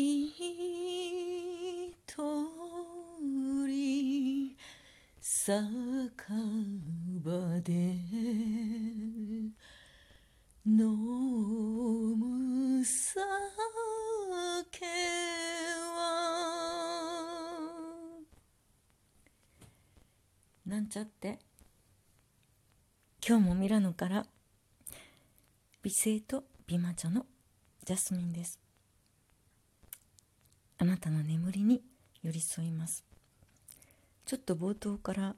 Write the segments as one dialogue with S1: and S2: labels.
S1: 一人酒場で飲む酒はなんちゃって。今日もミラノから美声と美魔女のジャスミンです。あなたの眠りに寄り添います。ちょっと冒頭から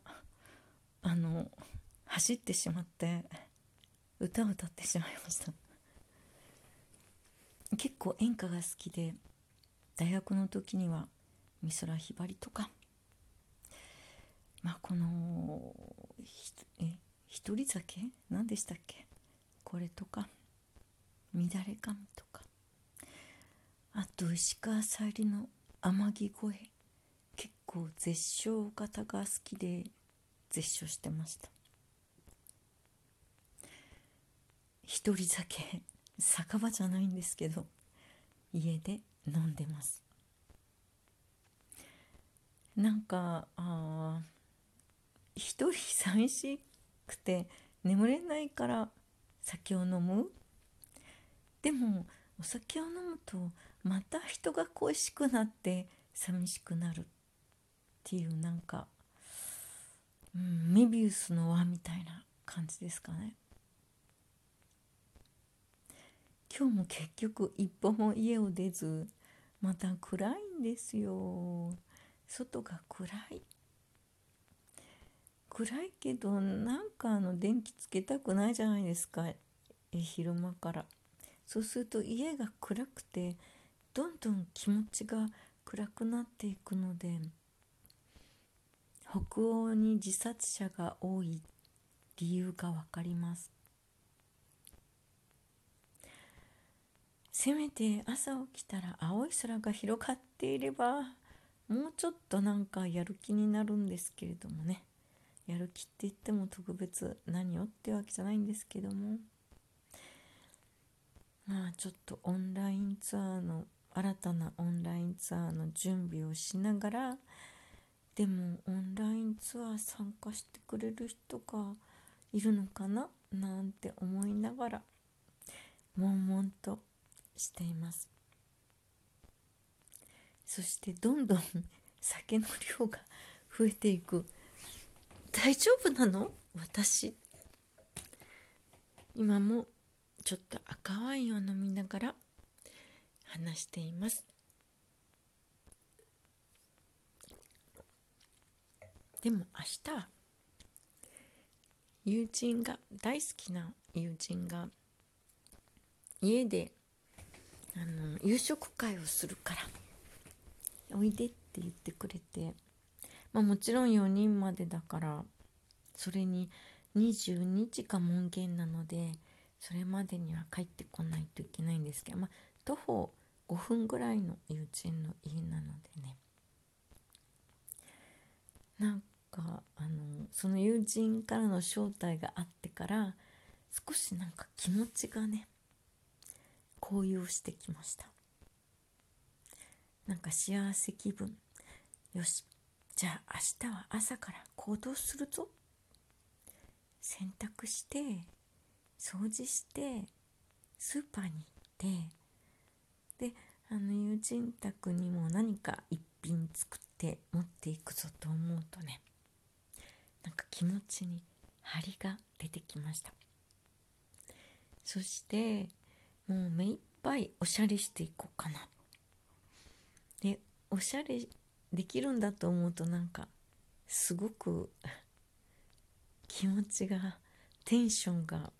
S1: あの走ってしまって歌を歌ってしまいました。結構演歌が好きで大学の時には美空ひばりとか。まあこのえ一人酒？何でしたっけ？これとか。乱れ髪とか。あと石川さゆりの天城声結構絶唱型が好きで絶唱してました。一人酒酒場じゃないんですけど家で飲んでます。なんかあ一人寂しくて眠れないから酒を飲む？でもお酒を飲むとまた人が恋しくなって寂しくなるっていうなんか、うん、メビウスの輪みたいな感じですかね。今日も結局一歩も家を出ずまた暗いんですよ。外が暗い。暗いけどなんかあの電気つけたくないじゃないですか。昼間から。そうすると家が暗くてどんどん気持ちが暗くなっていくので北欧に自殺者が多い理由が分かります。せめて朝起きたら青い空が広がっていればもうちょっとなんかやる気になるんですけれどもね。やる気って言っても特別何をってわけじゃないんですけども。まあちょっとオンラインツアーの新たなオンラインツアーの準備をしながらでもオンラインツアー参加してくれる人がいるのかな？なんて思いながら悶々としています。そしてどんどん酒の量が増えていく。大丈夫なの？私？今もちょっと赤ワインを飲みながら話しています。でも明日は友人が大好きな友人が家であの夕食会をするからおいでって言ってくれて、まあ、もちろん4人までだからそれに22時が門限なのでそれまでには帰ってこないといけないんですけど、まあ、徒歩5分ぐらいの友人の家なのでね。なんかあのその友人からの招待があってから少しなんか気持ちがね高揚してきました。なんか幸せ気分。よしじゃあ明日は朝から行動するぞ。洗濯して掃除してスーパーに行ってであの友人宅にも何か一品作って持っていくぞと思うとねなんか気持ちに張りが出てきました。そしてもう目いっぱいおしゃれしていこうかな。でおしゃれできるんだと思うとなんかすごく気持ちがテンションが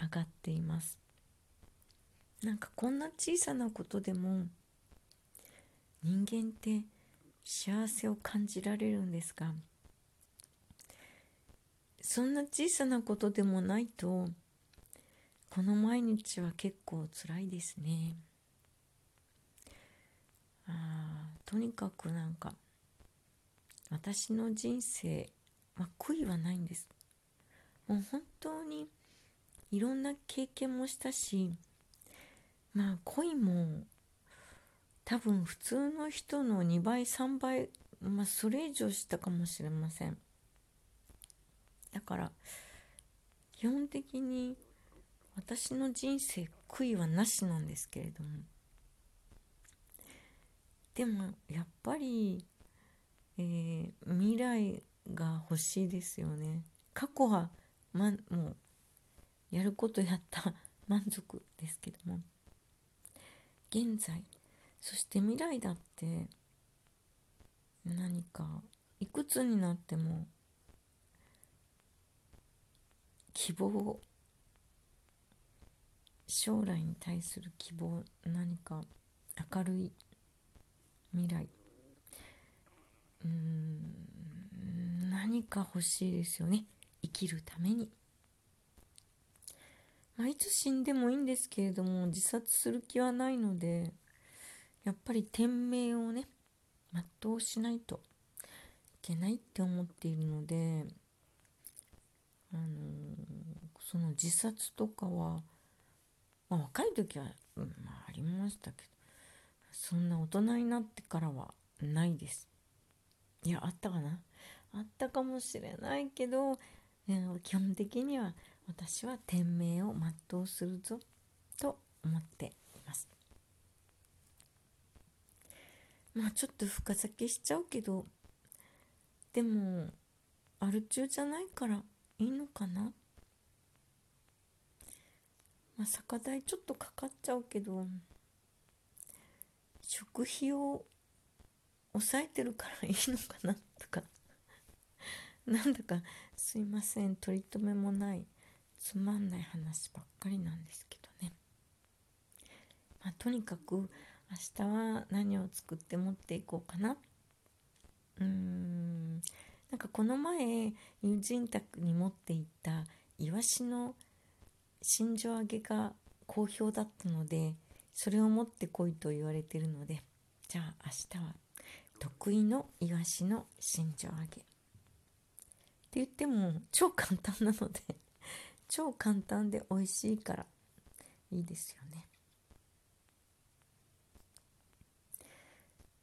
S1: 上がっています。なんかこんな小さなことでも人間って幸せを感じられるんですがそんな小さなことでもないとこの毎日は結構辛いですね。あとにかくなんか私の人生、まあ、悔いはないんです。もう本当にいろんな経験もしたしまあ恋も多分普通の人の2倍3倍まあそれ以上したかもしれません。だから基本的に私の人生悔いはなしなんですけれども。でもやっぱり、えー、未来が欲しいですよね。過去は、ま、もうやることやった満足ですけども。現在そして未来だって何かいくつになっても希望将来に対する希望何か明るい未来。うん何か欲しいですよね。生きるために。まあ、いつ死んでもいいんですけれども自殺する気はないのでやっぱり天命をね全うしないといけないって思っているので、あのー、その自殺とかは、まあ、若い時は、まあ、ありましたけどそんな大人になってからはないです。いやあったかな？あったかもしれないけど基本的には私は天命を全うするぞと思っています。まあちょっと深酒しちゃうけどでもアル中じゃないからいいのかな？まあ酒代ちょっとかかっちゃうけど食費を抑えてるからいいのかなとか。なんだかすいません取り留めもない。つまんない話ばっかりなんですけどね、まあ、とにかく明日は何を作って持っていこうかな。うーん。なんかこの前友人宅に持っていったイワシの新庄揚げが好評だったのでそれを持ってこいと言われてるのでじゃあ明日は得意のイワシの新庄揚げ。って言っても超簡単なので超簡単で美味しいからいいですよね。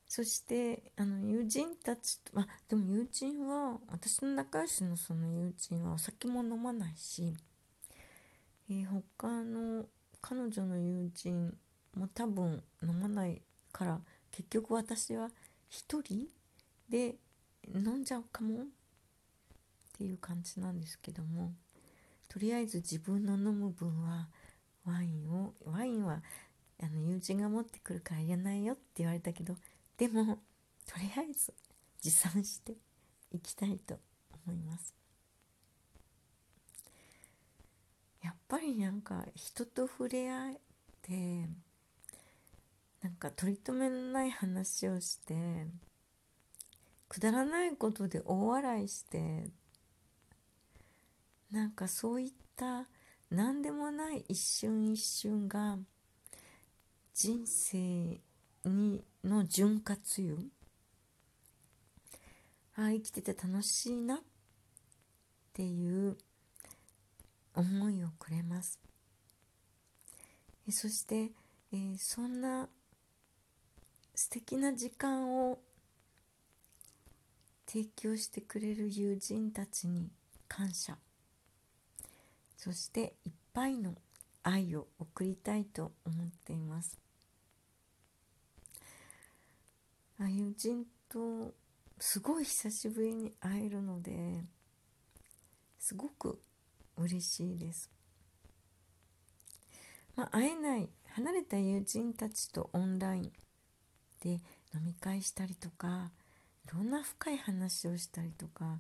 S1: そしてあの友人たちとあでも友人は私の仲良しのその友人はお酒も飲まないし、えー、他の彼女の友人も多分飲まないから結局私は一人で飲んじゃうかもっていう感じなんですけども。とりあえず自分の飲む分はワインをワインはあの友人が持ってくるからいらないよって言われたけどでもとりあえず持参していきたいと思います。やっぱりなんか人と触れ合えてなんか取り留めのない話をしてくだらないことで大笑いしてなんかそういった何でもない一瞬一瞬が人生にの潤滑油。ああ生きてて楽しいなっていう思いをくれます。そして、えー、そんな素敵な時間を提供してくれる友人たちに感謝。そしていっぱいの愛を送りたいと思っています。あ友人とすごい久しぶりに会えるのですごく嬉しいです、まあ、会えない離れた友人たちとオンラインで飲み会したりとかいろんな深い話をしたりとか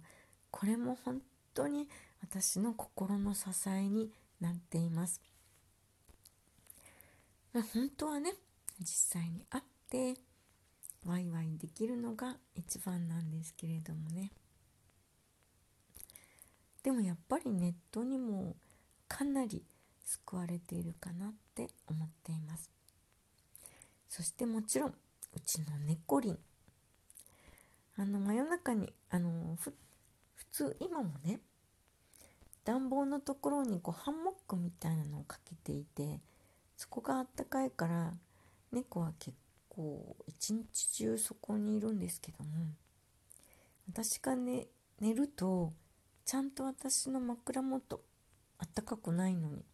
S1: これも本当に私の心の支えになっています。ま、本当はね実際に会ってワイワイできるのが一番なんですけれどもね。でもやっぱりネットにもかなり救われているかなって思っています。そしてもちろんうちの猫リン。あの真夜中にあの普通今もね暖房のところにこうハンモックみたいなのをかけていてそこがあったかいから猫は結構一日中そこにいるんですけども私が、ね、寝るとちゃんと私の枕元あったかくないのに、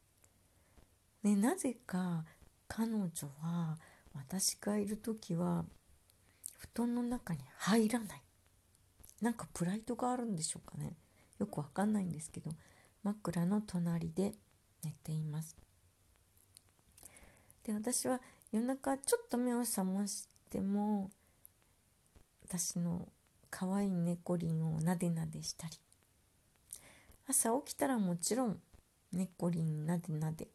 S1: ね、なぜか彼女は私がいる時は布団の中に入らない。なんかプライドがあるんでしょうかね。よくわかんないんですけど枕の隣で寝ています。で私は夜中ちょっと目を覚ましても私の可愛い猫リンをなでなでしたり。朝起きたらもちろん猫リンなでなで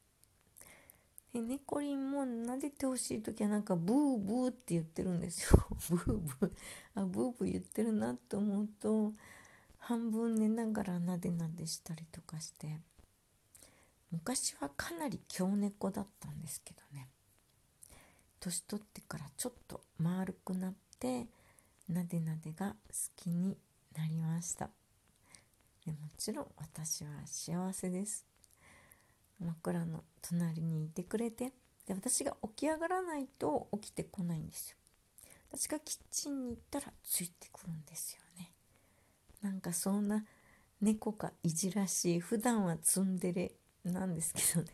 S1: で猫リンも撫でてほしい時はなんかブーブーって言ってるんですよ。ブーブー。あブーブー言ってるなと思うと半分寝ながらなでなでしたりとかして。昔はかなり強猫だったんですけどね。年取ってからちょっと丸くなってなでなでが好きになりました。でもちろん私は幸せです。枕の隣にいてくれてで私が起き上がらないと起きてこないんですよ。私がキッチンに行ったらついてくるんですよね。なんかそんな猫がいじらしい普段はツンデレなんですけどね。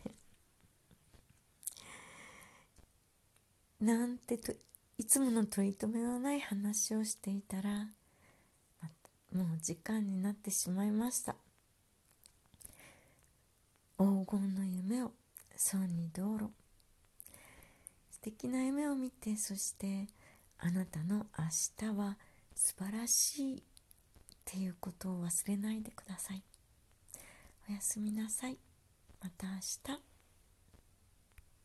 S1: なんてといつもの取り留めのない話をしていたらもう時間になってしまいました。黄金の夢を損に道路。素敵な夢を見てそしてあなたの明日は素晴らしいっていうことを忘れないでください。おやすみなさい。また明日。